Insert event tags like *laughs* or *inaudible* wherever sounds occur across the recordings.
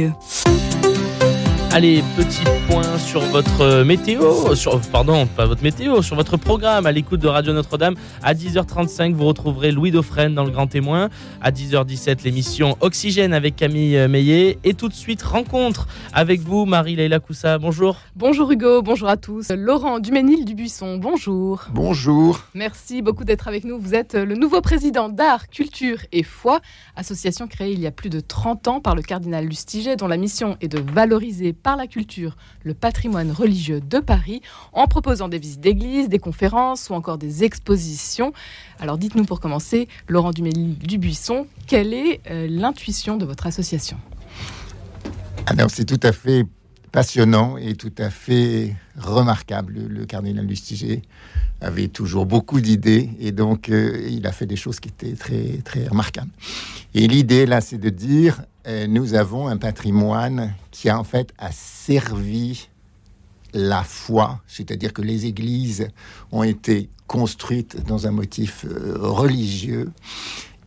you. Allez, petit point sur votre météo, sur, pardon, pas votre météo, sur votre programme à l'écoute de Radio Notre-Dame. À 10h35, vous retrouverez Louis Dauphren dans le Grand Témoin. À 10h17, l'émission Oxygène avec Camille Meillet. Et tout de suite, rencontre avec vous, Marie-Leila Coussa. Bonjour. Bonjour Hugo, bonjour à tous. Laurent Duménil Dubuisson, bonjour. Bonjour. Merci beaucoup d'être avec nous. Vous êtes le nouveau président d'Art, Culture et Foi, association créée il y a plus de 30 ans par le cardinal Lustiger, dont la mission est de valoriser par la culture le patrimoine religieux de Paris en proposant des visites d'églises, des conférences ou encore des expositions. Alors dites-nous pour commencer, Laurent Dubuisson, quelle est euh, l'intuition de votre association? Alors c'est tout à fait passionnant et tout à fait remarquable. Le cardinal Lustiger avait toujours beaucoup d'idées et donc euh, il a fait des choses qui étaient très très remarquables. Et l'idée là, c'est de dire euh, nous avons un patrimoine qui a en fait a servi la foi, c'est-à-dire que les églises ont été construites dans un motif euh, religieux.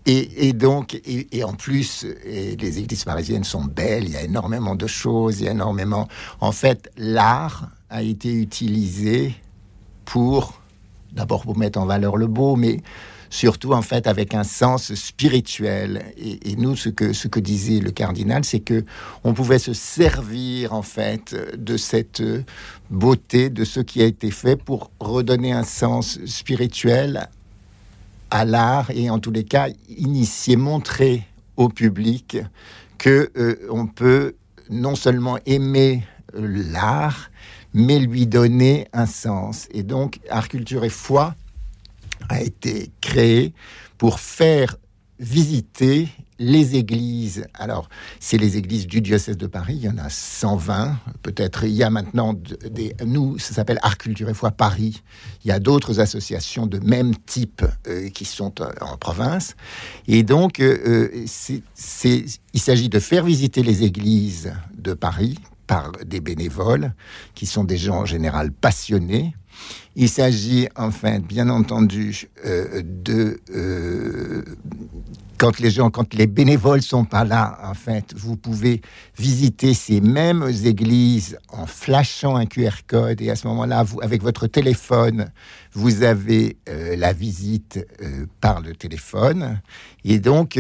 Et, donc, et, en plus, les églises parisiennes sont belles, il y a énormément de choses, il y a énormément... En fait, l'art a été utilisé pour, d'abord pour mettre en valeur le beau, mais surtout en fait avec un sens spirituel. Et, nous, ce que, ce que disait le cardinal, c'est que on pouvait se servir en fait de cette beauté, de ce qui a été fait pour redonner un sens spirituel à l'art et en tous les cas initier, montrer au public que euh, on peut non seulement aimer l'art, mais lui donner un sens. Et donc, art, culture et foi a été créé pour faire visiter les églises. Alors, c'est les églises du diocèse de Paris, il y en a 120, peut-être il y a maintenant des... Nous, ça s'appelle Art, Culture et Foi Paris. Il y a d'autres associations de même type euh, qui sont euh, en province. Et donc, euh, c'est, il s'agit de faire visiter les églises de Paris par des bénévoles, qui sont des gens en général passionnés, il s'agit enfin, bien entendu, de quand les gens, quand les bénévoles sont pas là, en fait, vous pouvez visiter ces mêmes églises en flashant un QR code et à ce moment-là, vous, avec votre téléphone, vous avez euh, la visite par le téléphone. Et donc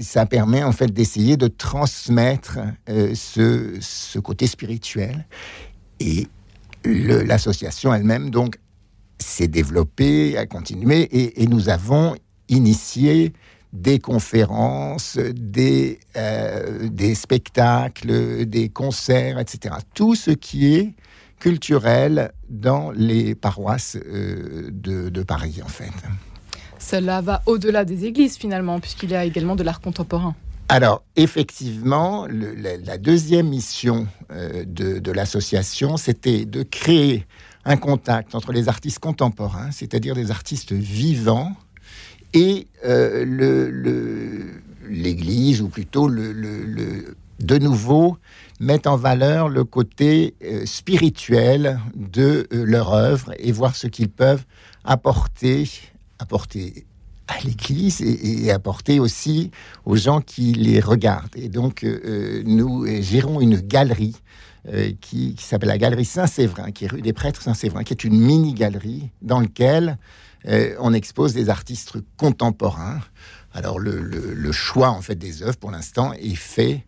ça permet en fait d'essayer de transmettre ce côté spirituel. Et l'association elle-même donc s'est développée, a continué, et, nous avons initié des conférences, des, euh, des spectacles, des concerts, etc. Tout ce qui est culturel dans les paroisses euh, de, Paris, en fait. Cela va au-delà des églises, finalement, puisqu'il y a également de l'art contemporain. Alors, effectivement, la, deuxième mission euh, de, l'association, c'était de créer un contact entre les artistes contemporains, c'est-à-dire des artistes vivants, et euh, l'Église, ou plutôt le, de nouveau, mettre en valeur le côté euh, spirituel de leur œuvre et voir ce qu'ils peuvent apporter, à l'Église et, apporter aussi aux gens qui les regardent. Et donc, euh, euh, nous gérons une galerie euh, qui, s'appelle la Galerie Saint-Séverin, qui est rue des Prêtres Saint-Séverin, qui est une mini-galerie dans laquelle on expose des artistes contemporains. Alors, le, choix, en fait, des œuvres, pour l'instant, est fait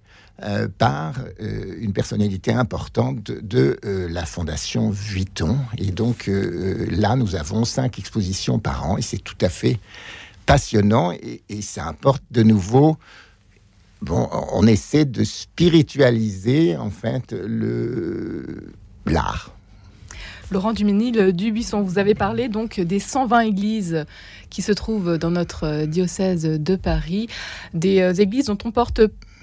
par une personnalité importante de, la Fondation Vuitton. Et donc là, nous avons cinq expositions par an et c'est tout à fait passionnant et, ça apporte de nouveau. Bon, on essaie de spiritualiser en fait l'art. Laurent Duménil Dubuisson, vous avez parlé donc des 120 églises qui se trouvent dans notre diocèse de Paris, des euh, églises dont on porte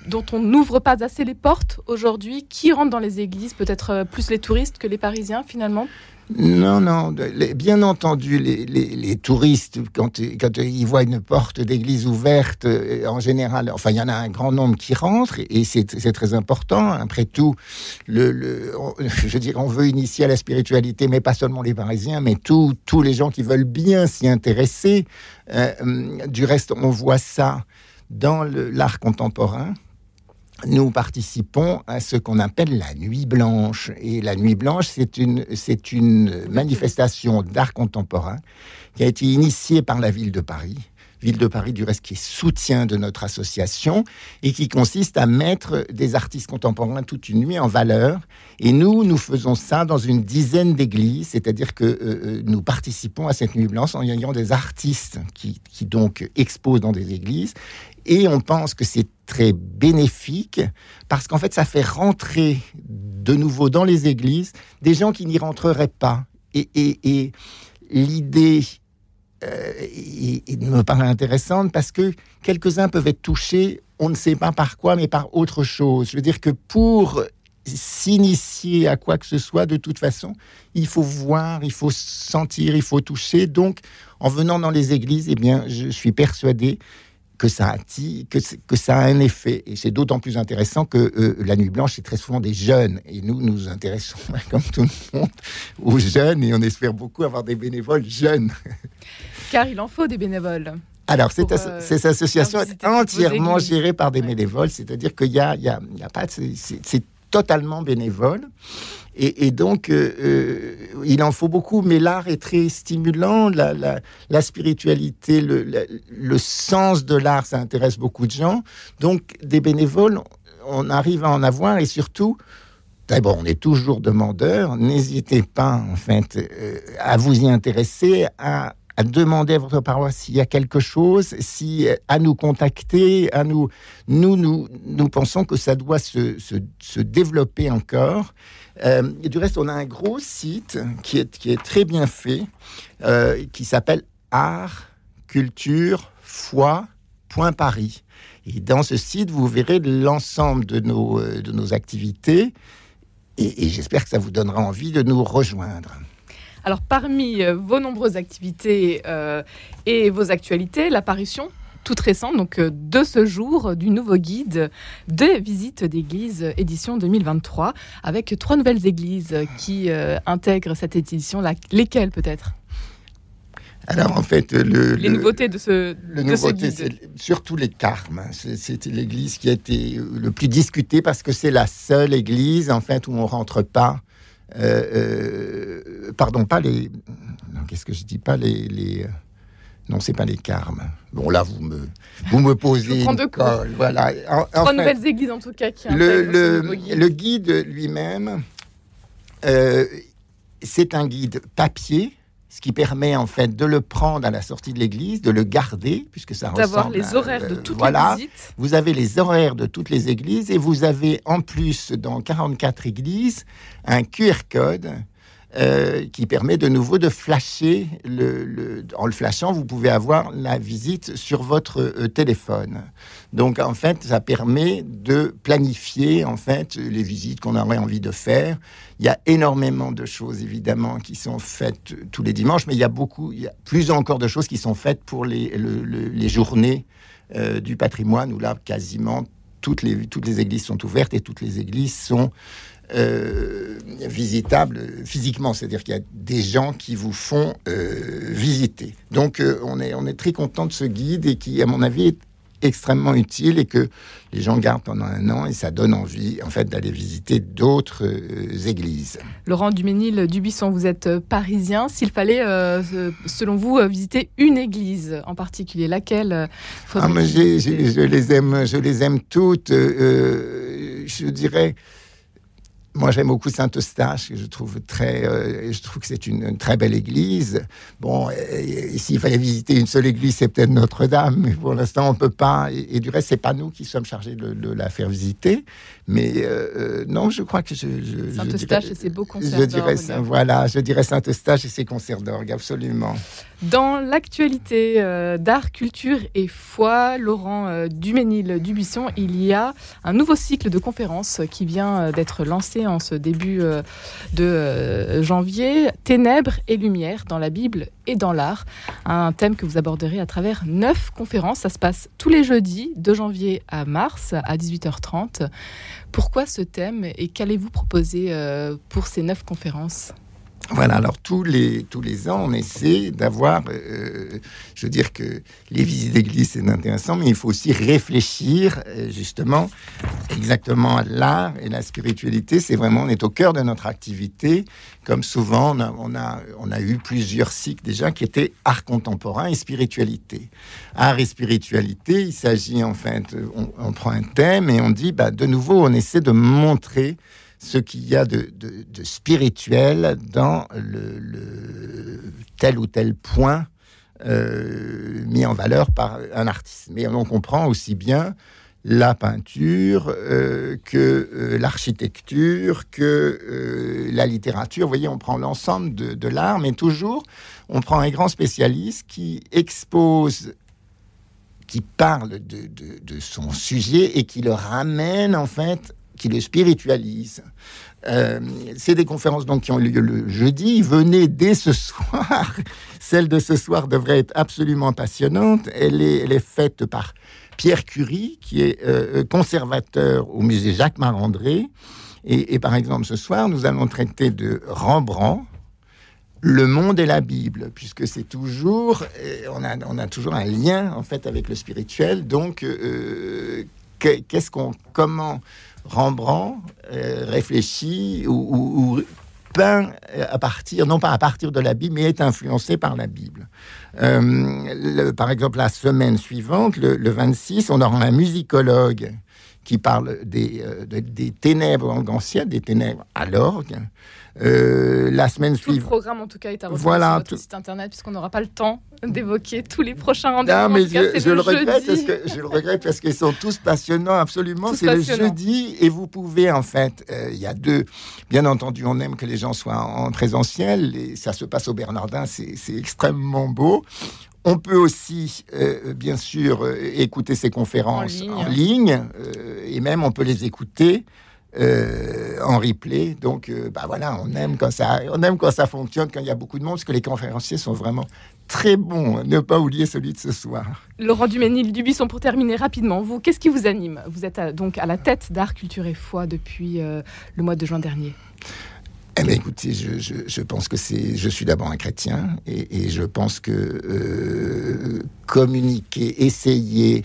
dont on n'ouvre pas assez les portes aujourd'hui. Qui rentre dans les églises Peut-être euh, plus les touristes que les Parisiens finalement? Non, non, bien entendu, les, touristes, quand, ils voient une porte d'église ouverte, euh, en général, enfin, il y en a un grand nombre qui rentrent, et c'est très important. Après tout, le, *laughs* je veux dire, on veut initier à la spiritualité, mais pas seulement les Parisiens, mais tous les gens qui veulent bien s'y intéresser. Euh, du reste, on voit ça dans l'art contemporain nous participons à ce qu'on appelle la Nuit Blanche. Et la Nuit Blanche, c'est une, c'est une manifestation d'art contemporain qui a été initiée par la ville de Paris. Ville de Paris, du reste, qui est soutien de notre association et qui consiste à mettre des artistes contemporains toute une nuit en valeur. Et nous, nous faisons ça dans une dizaine d'églises, c'est-à-dire que euh, euh, nous participons à cette nuit blanche en ayant des artistes qui, qui donc exposent dans des églises et on pense que c'est très bénéfique parce qu'en fait, ça fait rentrer de nouveau dans les églises des gens qui n'y rentreraient pas. Et, l'idée euh, me paraît intéressante parce que quelques-uns peuvent être touchés, on ne sait pas par quoi, mais par autre chose. Je veux dire que pour s'initier à quoi que ce soit, de toute façon, il faut voir, il faut sentir, il faut toucher. Donc, en venant dans les églises, eh bien, je suis persuadé que ça a, que, que ça a un effet. Et c'est d'autant plus intéressant que euh, la Nuit Blanche, c'est très souvent des jeunes. Et nous, nous intéressons, *laughs* comme tout le monde, aux jeunes et on espère beaucoup avoir des bénévoles jeunes. *laughs* Car il en faut des bénévoles. Alors, cette, euh, association est entièrement gérée par des bénévoles, c'est-à-dire qu'il n'y a, y a, y a pas... C'est totalement bénévole. Et, donc, euh, euh, il en faut beaucoup, mais l'art est très stimulant, la, la, spiritualité, le, le, sens de l'art, ça intéresse beaucoup de gens. Donc, des bénévoles, on arrive à en avoir, et surtout, d'abord, on est toujours demandeur, n'hésitez pas, en fait, euh, à vous y intéresser, à à demander à votre paroisse s'il y a quelque chose, si, à nous contacter, à nous, nous, nous, nous pensons que ça doit se, se, se développer encore. Euh, du reste, on a un gros site qui est, qui est très bien fait, euh, qui s'appelle art, culture, foi.paris. Et dans ce site, vous verrez l'ensemble de nos, euh, de nos activités. Et j'espère que ça vous donnera envie de nous rejoindre. Alors, parmi vos nombreuses activités et vos actualités, l'apparition toute récente, donc euh, de ce jour, du nouveau guide des visites d'église édition 2023, avec trois nouvelles églises qui euh, intègrent cette édition. lesquelles peut-être? Alors en fait, le, les nouveautés de ce, le nouveauté, c'est surtout les carmes. C'était l'église qui a été le plus discutée parce que c'est la seule église en fait où on rentre pas. Euh, pardon, pas les. Qu'est-ce que je dis? Pas les, les non, c'est pas les carmes. Bon, là, vous me, vous me posez. une colle, voilà. Trois nouvelles églises, en tout cas, qui le, le, guide. le guide lui-même, euh, c'est un guide papier, ce qui permet en fait de le prendre à la sortie de l'église, de le garder, puisque ça ressemble. D'avoir les horaires de toutes les visites. Vous avez les horaires de toutes les églises et vous avez en plus dans 44 églises un QR code euh, qui permet de nouveau de flasher. Le, en le flashant, vous pouvez avoir la visite sur votre euh, téléphone. Donc, en fait, ça permet de planifier en fait les visites qu'on aurait envie de faire. Il y a énormément de choses, évidemment, qui sont faites tous les dimanches, mais il y a beaucoup, il y a plus encore de choses qui sont faites pour les, les journées euh, du patrimoine, où là, quasiment toutes les, toutes les églises sont ouvertes et toutes les églises sont euh, visitable physiquement, c'est-à-dire qu'il y a des gens qui vous font euh, visiter. Donc euh, on, est, on est très content de ce guide et qui, à mon avis, est extrêmement utile et que les gens gardent pendant un an et ça donne envie en fait d'aller visiter d'autres églises. Laurent Duménil Dubuisson, vous êtes parisien. S'il fallait, selon vous, visiter une église en particulier, laquelle ah, je les aime, je les aime toutes. je dirais moi, j'aime beaucoup Saint-Eustache, que je trouve très, euh, je trouve que c'est une, très belle église. Bon, s'il fallait visiter une seule église, c'est peut-être Notre-Dame, mais pour l'instant, on peut pas. Et, du reste, c'est pas nous qui sommes chargés de, la faire visiter. Mais euh, euh, non, je crois que je. Saint-Eustache et ses beaux concerts Je dirais, voilà, je dirais Saint-Eustache et ses concerts d'orgue, absolument. Dans l'actualité euh, d'art, culture et foi, Laurent Duménil-Dubuisson, il y a un nouveau cycle de conférences qui vient d'être lancé en ce début de janvier, Ténèbres et lumière dans la Bible et dans l'art, un thème que vous aborderez à travers neuf conférences. Ça se passe tous les jeudis, de janvier à mars, à 18h30. Pourquoi ce thème et qu'allez-vous proposer pour ces neuf conférences? Voilà, alors tous les, tous les ans, on essaie d'avoir, euh, je veux dire que les visites d'église, c'est intéressant, mais il faut aussi réfléchir euh, justement exactement à l'art et la spiritualité. C'est vraiment, on est au cœur de notre activité. Comme souvent, on a, on a, eu plusieurs cycles déjà qui étaient art contemporain et spiritualité. Art et spiritualité, il s'agit en fait, on, on, prend un thème et on dit, bah, de nouveau, on essaie de montrer ce qu'il y a de, spirituel dans le, tel ou tel point euh, mis en valeur par un artiste. Mais on comprend aussi bien la peinture euh, que euh, l'architecture, que la littérature. Vous voyez, on prend l'ensemble de, l'art, mais toujours, on prend un grand spécialiste qui expose qui parle de, de, son sujet et qui le ramène en fait qui le spiritualise. Euh, c'est des conférences donc qui ont lieu le jeudi. Venez dès ce soir. *laughs* Celle de ce soir devrait être absolument passionnante. Elle est, elle est faite par Pierre Curie, qui est euh, conservateur au musée Jacques Marandré. Et, par exemple, ce soir, nous allons traiter de Rembrandt, le monde et la Bible, puisque c'est toujours, euh, on a, on a toujours un lien en fait avec le spirituel. Donc, qu'est-ce qu'on, comment Rembrandt euh, réfléchit ou, peint à partir, non pas à partir de la Bible, mais est influencé par la Bible. Euh, par exemple, la semaine suivante, le, 26, on aura un musicologue qui parle des, euh, des ténèbres anciennes, des ténèbres à l'orgue. Euh, la semaine suivante. Le programme, en tout cas, est à retrouver voilà, sur notre site internet, puisqu'on n'aura pas le temps d'évoquer tous les prochains rendez-vous. Non, mais je, le, regrette parce que, je le regrette parce qu'ils sont tous passionnants, absolument. C'est le jeudi et vous pouvez, en fait, euh, il y a deux. Bien entendu, on aime que les gens soient en présentiel et ça se passe au Bernardin, c'est extrêmement beau. On peut aussi, euh, bien sûr, écouter ces conférences en ligne, et même on peut les écouter euh, en replay. Donc, euh, bah voilà, on aime quand ça, on aime quand ça fonctionne, quand il y a beaucoup de monde, parce que les conférenciers sont vraiment très bons. Ne pas oublier celui de ce soir. Laurent Duménil Dubisson, pour terminer rapidement, vous, qu'est-ce qui vous anime? Vous êtes donc à la tête d'Art, Culture et Foi depuis euh, le mois de juin dernier. Eh bien, écoutez, je, pense que c'est. Je suis d'abord un chrétien et, et je pense que communiquer, essayer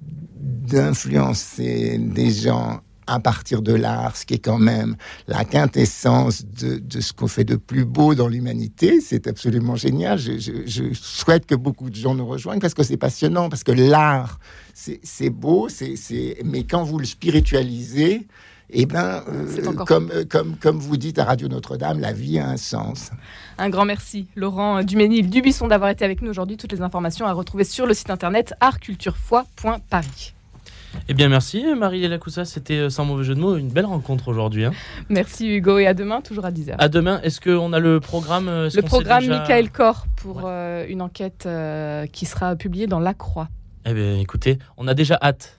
d'influencer des gens à partir de l'art, ce qui est quand même la quintessence de, ce qu'on fait de plus beau dans l'humanité. C'est absolument génial. Je, souhaite que beaucoup de gens nous rejoignent parce que c'est passionnant, parce que l'art, c'est beau, c'est mais quand vous le spiritualisez, eh ben, euh, comme, euh, comme, comme vous dites à Radio Notre-Dame, la vie a un sens. Un grand merci, Laurent Duménil Dubisson, d'avoir été avec nous aujourd'hui. Toutes les informations à retrouver sur le site internet artculturefoy.paris. Eh bien, merci Marie Lacoussa. C'était euh, sans mauvais jeu de mots une belle rencontre aujourd'hui. Hein. Merci Hugo et à demain, toujours à 10h. À demain, est-ce qu'on a le programme euh, Le programme Michael Corr pour euh, une enquête qui sera publiée dans La Croix. Eh bien, écoutez, on a déjà hâte.